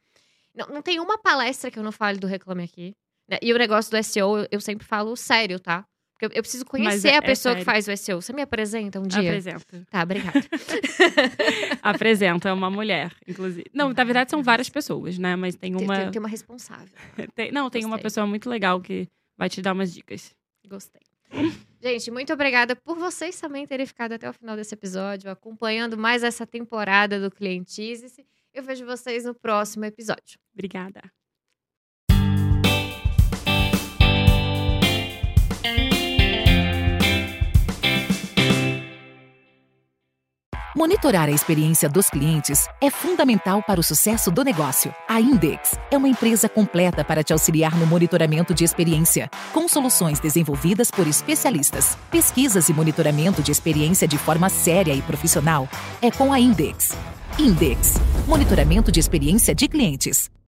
Não, não tem uma palestra que eu não fale do Reclame Aqui. né? E o negócio do SEO, eu sempre falo sério, tá? Porque eu, eu preciso conhecer é- a é pessoa que sério. faz o SEO. Você me apresenta um dia? Apresenta. Tá, obrigada. Apresenta uma mulher, inclusive. Não, na verdade são várias pessoas, né? Mas tem uma. tem- tem uma responsável. tem- não, tem uma pessoa muito legal que vai te dar umas dicas. Gostei. Gente, muito obrigada por vocês também terem ficado até o final desse episódio, acompanhando mais essa temporada do Clientize. Eu vejo vocês no próximo episódio. Obrigada. Monitorar a experiência dos clientes é fundamental para o sucesso do negócio. A Index é uma empresa completa para te auxiliar no monitoramento de experiência, com soluções desenvolvidas por especialistas. Pesquisas e monitoramento de experiência de forma séria e profissional é com a Index. Index, monitoramento de experiência de clientes.